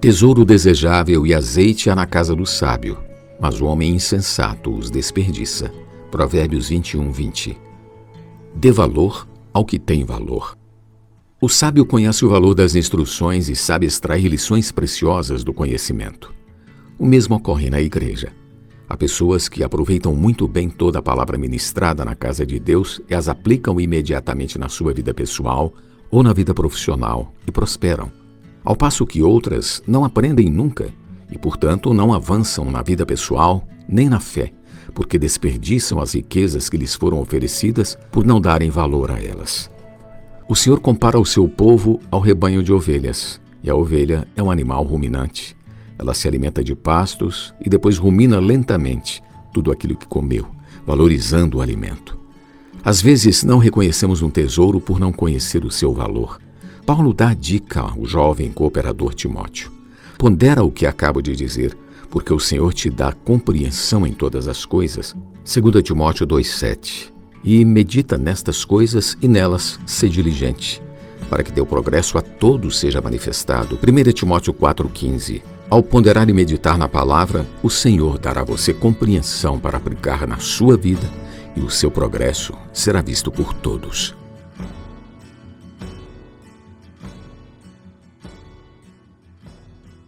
Tesouro desejável e azeite há na casa do sábio, mas o homem insensato os desperdiça. Provérbios 21, 20. Dê valor ao que tem valor. O sábio conhece o valor das instruções e sabe extrair lições preciosas do conhecimento. O mesmo ocorre na igreja. Há pessoas que aproveitam muito bem toda a palavra ministrada na casa de Deus e as aplicam imediatamente na sua vida pessoal ou na vida profissional e prosperam, ao passo que outras não aprendem nunca e, portanto, não avançam na vida pessoal nem na fé, porque desperdiçam as riquezas que lhes foram oferecidas por não darem valor a elas. O Senhor compara o seu povo ao rebanho de ovelhas, e a ovelha é um animal ruminante. Ela se alimenta de pastos e depois rumina lentamente tudo aquilo que comeu, valorizando o alimento. Às vezes não reconhecemos um tesouro por não conhecer o seu valor. Paulo dá dica ao jovem cooperador Timóteo. Pondera o que acabo de dizer, porque o Senhor te dá compreensão em todas as coisas. 2 Timóteo 2,7 e medita nestas coisas e nelas ser diligente, para que teu progresso a todos seja manifestado. 1 Timóteo 4,15 Ao ponderar e meditar na palavra, o Senhor dará a você compreensão para aplicar na sua vida e o seu progresso será visto por todos.